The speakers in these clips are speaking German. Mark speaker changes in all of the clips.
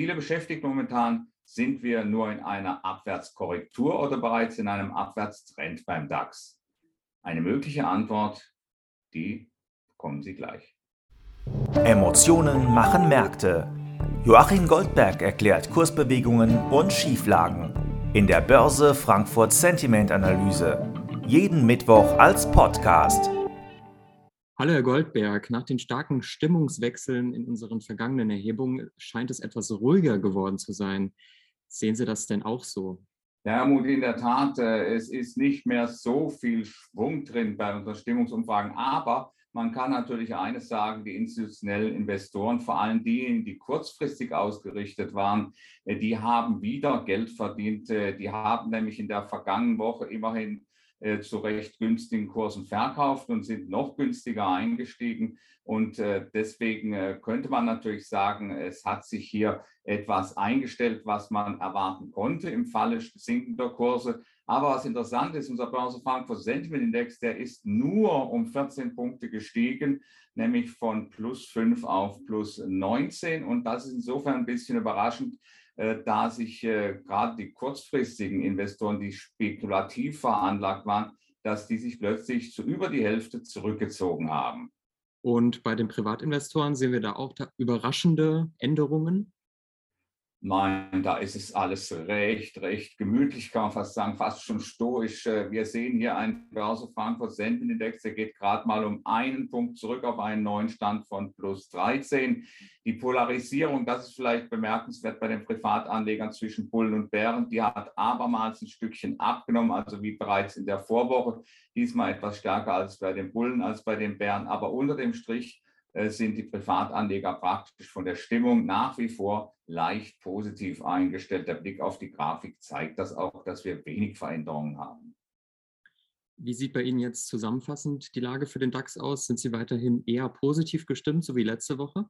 Speaker 1: viele beschäftigt momentan, sind wir nur in einer Abwärtskorrektur oder bereits in einem Abwärtstrend beim DAX? Eine mögliche Antwort, die bekommen Sie gleich.
Speaker 2: Emotionen machen Märkte. Joachim Goldberg erklärt Kursbewegungen und Schieflagen in der Börse Frankfurt Sentiment Analyse. Jeden Mittwoch als Podcast.
Speaker 3: Hallo Herr Goldberg, nach den starken Stimmungswechseln in unseren vergangenen Erhebungen scheint es etwas ruhiger geworden zu sein. Sehen Sie das denn auch so?
Speaker 1: Ja, Mut, in der Tat, äh, es ist nicht mehr so viel Schwung drin bei unseren Stimmungsumfragen, aber man kann natürlich eines sagen, die institutionellen Investoren, vor allem diejenigen, die kurzfristig ausgerichtet waren, äh, die haben wieder Geld verdient. Äh, die haben nämlich in der vergangenen Woche immerhin zu recht günstigen Kursen verkauft und sind noch günstiger eingestiegen. Und äh, deswegen äh, könnte man natürlich sagen, es hat sich hier etwas eingestellt, was man erwarten konnte im Falle sinkender Kurse. Aber was interessant ist, unser Börse Frankfurt Sentiment Index, der ist nur um 14 Punkte gestiegen, nämlich von plus 5 auf plus 19. Und das ist insofern ein bisschen überraschend, äh, da sich äh, gerade die kurzfristigen Investoren, die spekulativ veranlagt waren, dass die sich plötzlich zu über die Hälfte zurückgezogen haben.
Speaker 3: Und bei den Privatinvestoren sehen wir da auch überraschende Änderungen?
Speaker 1: Nein, da ist es alles recht, recht gemütlich, kann man fast sagen, fast schon stoisch. Äh, wir sehen hier einen Börse Frankfurt Sendenindex, der geht gerade mal um einen Punkt zurück auf einen neuen Stand von plus 13. Die Polarisierung, das ist vielleicht bemerkenswert bei den Privatanlegern zwischen Bullen und Bären, die hat abermals ein Stückchen abgenommen, also wie bereits in der Vorwoche, diesmal etwas stärker als bei den Bullen, als bei den Bären, aber unter dem Strich sind die Privatanleger praktisch von der Stimmung nach wie vor leicht positiv eingestellt. Der Blick auf die Grafik zeigt das auch, dass wir wenig Veränderungen haben.
Speaker 3: Wie sieht bei Ihnen jetzt zusammenfassend die Lage für den DAX aus? Sind Sie weiterhin eher positiv gestimmt, so wie letzte Woche?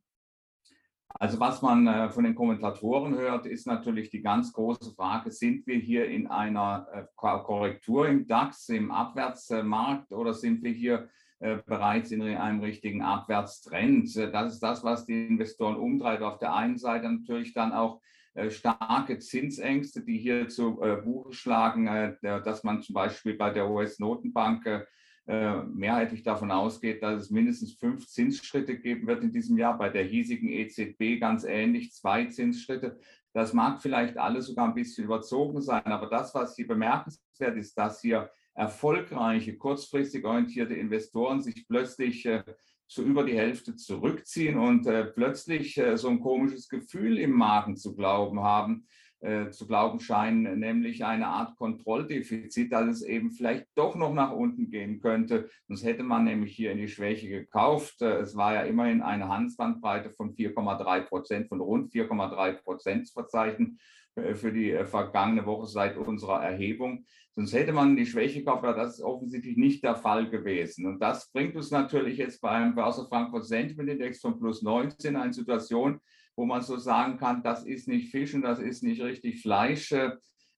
Speaker 1: Also was man äh, von den Kommentatoren hört, ist natürlich die ganz große Frage, sind wir hier in einer äh, Korrektur im DAX, im Abwärtsmarkt oder sind wir hier äh, bereits in einem richtigen Abwärtstrend. Äh, das ist das, was die Investoren umtreibt. Auf der einen Seite natürlich dann auch äh, starke Zinsängste, die hier zu Buche schlagen, dass man zum Beispiel bei der US-Notenbank mehrheitlich davon ausgeht, dass es mindestens fünf Zinsschritte geben wird in diesem Jahr, bei der hiesigen EZB ganz ähnlich, zwei Zinsschritte. Das mag vielleicht alles sogar ein bisschen überzogen sein, aber das, was hier bemerkenswert ist, dass hier erfolgreiche, kurzfristig orientierte Investoren sich plötzlich äh, so über die Hälfte zurückziehen und äh, plötzlich äh, so ein komisches Gefühl im Magen zu glauben haben, äh, zu glauben scheinen, nämlich eine Art Kontrolldefizit, dass es eben vielleicht doch noch nach unten gehen könnte. Sonst hätte man nämlich hier in die Schwäche gekauft. Äh, es war ja immerhin eine Handelsbandbreite von 4,3 Prozent, von rund 4,3 Prozent verzeichnet. Äh, für die äh, vergangene Woche seit unserer Erhebung. Sonst hätte man die Schwäche gehabt, aber das ist offensichtlich nicht der Fall gewesen. Und das bringt uns natürlich jetzt beim Börse Frankfurt Sentiment Index von plus 19 eine Situation, wo man so sagen kann, das ist nicht Fisch und das ist nicht richtig Fleisch. Äh,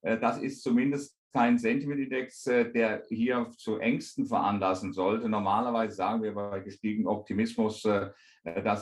Speaker 1: das ist zumindest kein Sentiment-Index, der hier zu Ängsten veranlassen sollte. Normalerweise sagen wir bei gestiegenem Optimismus, dass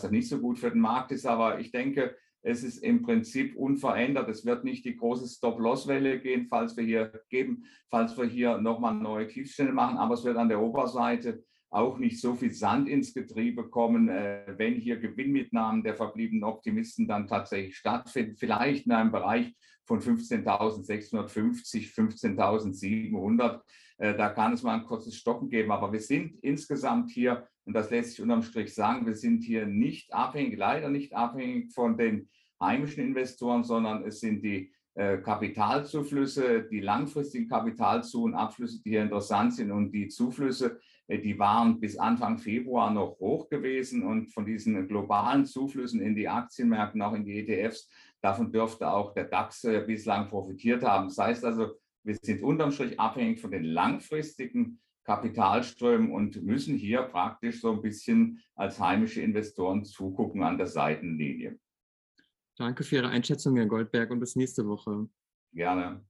Speaker 1: das nicht so gut für den Markt ist. Aber ich denke, es ist im Prinzip unverändert. Es wird nicht die große Stop-Loss-Welle gehen, falls wir hier geben, falls wir hier nochmal neue Tiefstände machen. Aber es wird an der Oberseite auch nicht so viel Sand ins Getriebe kommen, äh, wenn hier Gewinnmitnahmen der verbliebenen Optimisten dann tatsächlich stattfinden. Vielleicht in einem Bereich von 15.650, 15.700. Äh, da kann es mal ein kurzes Stocken geben. Aber wir sind insgesamt hier und das lässt sich unterm Strich sagen, wir sind hier nicht abhängig, leider nicht abhängig von den heimischen Investoren, sondern es sind die äh, Kapitalzuflüsse, die langfristigen Kapitalzu- und Abflüsse, die hier interessant sind und die Zuflüsse, äh, die waren bis Anfang Februar noch hoch gewesen und von diesen globalen Zuflüssen in die Aktienmärkte, auch in die ETFs, davon dürfte auch der DAX bislang profitiert haben. Das heißt also, wir sind unterm Strich abhängig von den langfristigen Kapitalströmen und müssen hier praktisch so ein bisschen als heimische Investoren zugucken an der Seitenlinie.
Speaker 3: Danke für Ihre Einschätzung, Herr Goldberg, und bis nächste Woche.
Speaker 1: Gerne.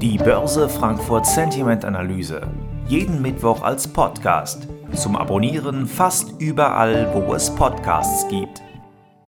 Speaker 2: Die Börse Frankfurt Sentiment Analyse. Jeden Mittwoch als Podcast. Zum Abonnieren fast überall, wo es Podcasts gibt.